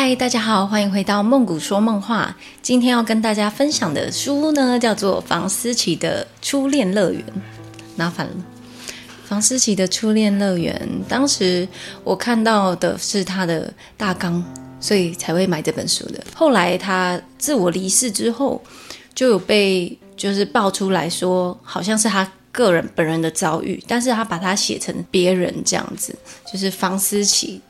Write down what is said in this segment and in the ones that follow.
嗨，大家好，欢迎回到梦谷说梦话。今天要跟大家分享的书呢，叫做房思琪的《初恋乐园》。拿反了，房思琪的《初恋乐园》。当时我看到的是他的大纲，所以才会买这本书的。后来他自我离世之后，就有被就是爆出来说，好像是他个人本人的遭遇，但是他把它写成别人这样子，就是房思琪。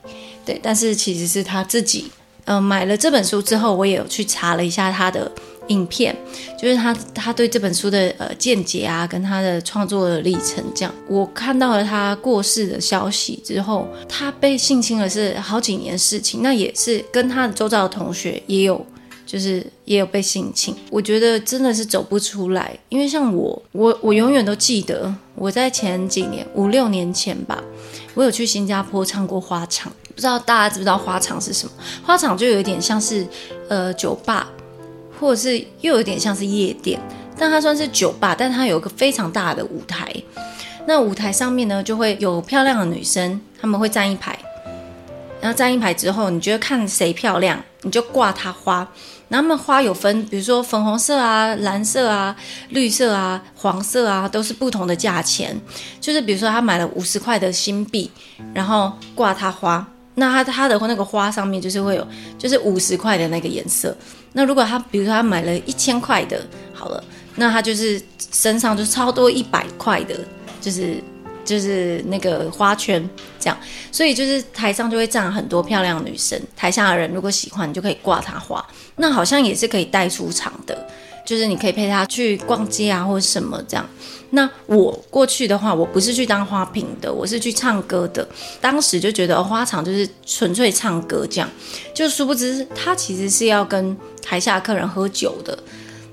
对，但是其实是他自己，嗯，买了这本书之后，我也有去查了一下他的影片，就是他他对这本书的呃见解啊，跟他的创作的历程这样。我看到了他过世的消息之后，他被性侵了是好几年事情，那也是跟他的周遭的同学也有。就是也有被性侵，我觉得真的是走不出来，因为像我，我我永远都记得我在前几年五六年前吧，我有去新加坡唱过花场，不知道大家知不知道花场是什么？花场就有点像是呃酒吧，或者是又有点像是夜店，但它算是酒吧，但它有一个非常大的舞台，那舞台上面呢就会有漂亮的女生，她们会站一排，然后站一排之后，你觉得看谁漂亮，你就挂她花。那么花有分，比如说粉红色啊、蓝色啊、绿色啊、黄色啊，都是不同的价钱。就是比如说他买了五十块的新币，然后挂他花，那他他的那个花上面就是会有，就是五十块的那个颜色。那如果他比如说他买了一千块的，好了，那他就是身上就超多一百块的，就是。就是那个花圈这样，所以就是台上就会站很多漂亮女生，台下的人如果喜欢，你就可以挂她花。那好像也是可以带出场的，就是你可以陪他去逛街啊，或者什么这样。那我过去的话，我不是去当花瓶的，我是去唱歌的。当时就觉得花场就是纯粹唱歌这样，就殊不知他其实是要跟台下客人喝酒的。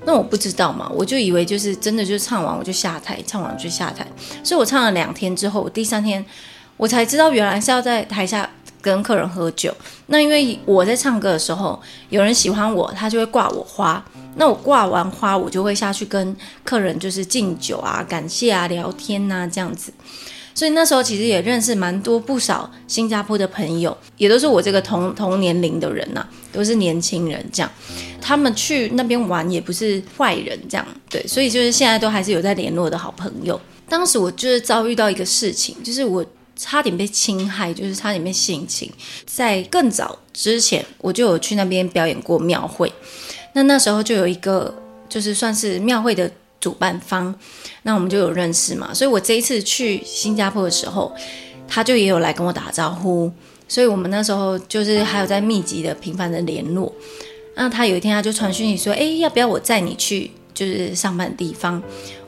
那我不知道嘛，我就以为就是真的，就唱完我就下台，唱完就下台。所以我唱了两天之后，我第三天我才知道原来是要在台下跟客人喝酒。那因为我在唱歌的时候，有人喜欢我，他就会挂我花。那我挂完花，我就会下去跟客人就是敬酒啊、感谢啊、聊天呐这样子。所以那时候其实也认识蛮多不少新加坡的朋友，也都是我这个同同年龄的人呐，都是年轻人这样。他们去那边玩也不是坏人这样，对，所以就是现在都还是有在联络的好朋友。当时我就是遭遇到一个事情，就是我差点被侵害，就是差点被性侵。在更早之前，我就有去那边表演过庙会，那那时候就有一个就是算是庙会的。主办方，那我们就有认识嘛，所以我这一次去新加坡的时候，他就也有来跟我打招呼，所以我们那时候就是还有在密集的、频繁的联络。那他有一天他就传讯息说：“哎，要不要我载你去就是上班的地方？”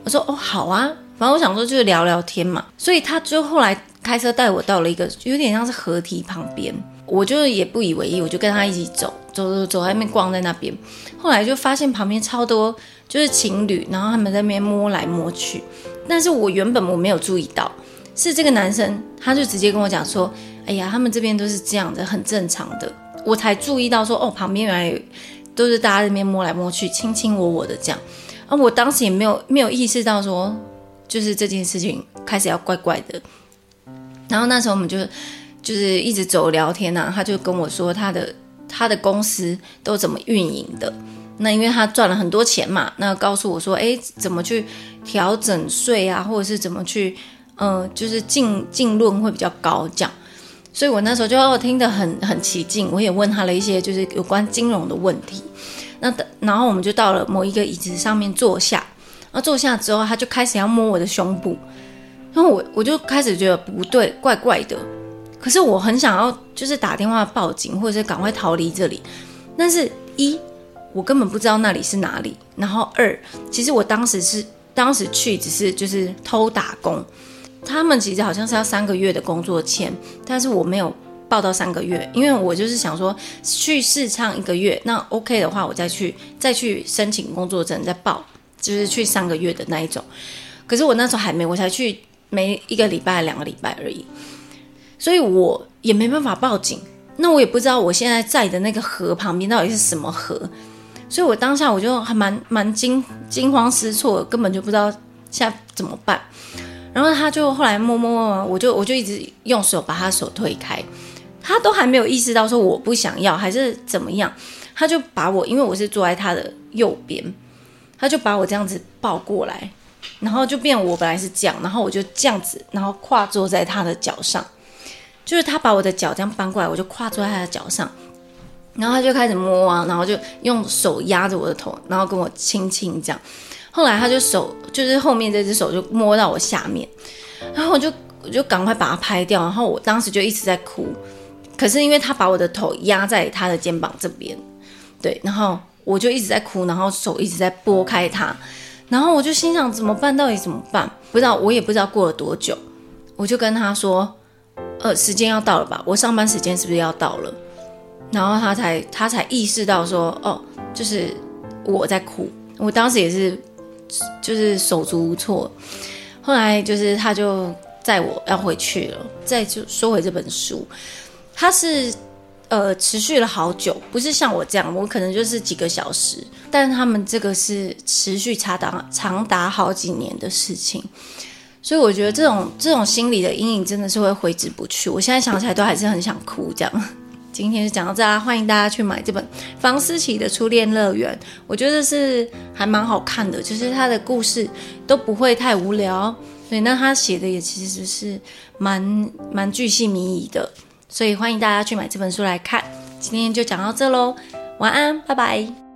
我说：“哦，好啊，反正我想说就是聊聊天嘛。”所以他就后来开车带我到了一个有点像是河堤旁边，我就也不以为意，我就跟他一起走，走走走，在那边逛在那边。后来就发现旁边超多。就是情侣，然后他们在那边摸来摸去，但是我原本我没有注意到，是这个男生，他就直接跟我讲说，哎呀，他们这边都是这样的，很正常的，我才注意到说，哦，旁边原来都是大家在那边摸来摸去，卿卿我我的这样，啊，我当时也没有没有意识到说，就是这件事情开始要怪怪的，然后那时候我们就就是一直走聊天呐，他就跟我说他的他的公司都怎么运营的。那因为他赚了很多钱嘛，那告诉我说，哎，怎么去调整税啊，或者是怎么去，嗯，就是净净论会比较高这样，所以我那时候就听得很很起劲，我也问他了一些就是有关金融的问题。那然后我们就到了某一个椅子上面坐下，那坐下之后，他就开始要摸我的胸部，然后我我就开始觉得不对，怪怪的，可是我很想要就是打电话报警，或者是赶快逃离这里，但是一。我根本不知道那里是哪里。然后二，其实我当时是当时去只是就是偷打工，他们其实好像是要三个月的工作签，但是我没有报到三个月，因为我就是想说去试唱一个月，那 OK 的话我再去再去申请工作证再报，就是去三个月的那一种。可是我那时候还没，我才去没一个礼拜两个礼拜而已，所以我也没办法报警。那我也不知道我现在在的那个河旁边到底是什么河。所以我当下我就还蛮蛮惊惊慌失措，根本就不知道现在怎么办。然后他就后来摸摸摸，我就我就一直用手把他手推开，他都还没有意识到说我不想要还是怎么样，他就把我，因为我是坐在他的右边，他就把我这样子抱过来，然后就变我本来是这样，然后我就这样子，然后跨坐在他的脚上，就是他把我的脚这样搬过来，我就跨坐在他的脚上，然后他就开始摸啊，然后就用手压着我的头，然后跟我亲亲这样。后来他就手就是后面这只手就摸到我下面，然后我就我就赶快把它拍掉，然后我当时就一直在哭，可是因为他把我的头压在他的肩膀这边，对，然后我就一直在哭，然后手一直在拨开他，然后我就心想怎么办？到底怎么办？不知道，我也不知道过了多久，我就跟他说，呃，时间要到了吧？我上班时间是不是要到了？然后他才他才意识到说，哦，就是我在哭，我当时也是。就是手足无措，后来就是他就载我要回去了。再就说回这本书，他是呃持续了好久，不是像我这样，我可能就是几个小时，但他们这个是持续长达长达好几年的事情，所以我觉得这种这种心理的阴影真的是会挥之不去。我现在想起来都还是很想哭，这样。今天就讲到这啦，欢迎大家去买这本房思琪的初恋乐园，我觉得是还蛮好看的，就是他的故事都不会太无聊，对，那他写的也其实是蛮蛮巨细靡遗的，所以欢迎大家去买这本书来看。今天就讲到这喽，晚安，拜拜。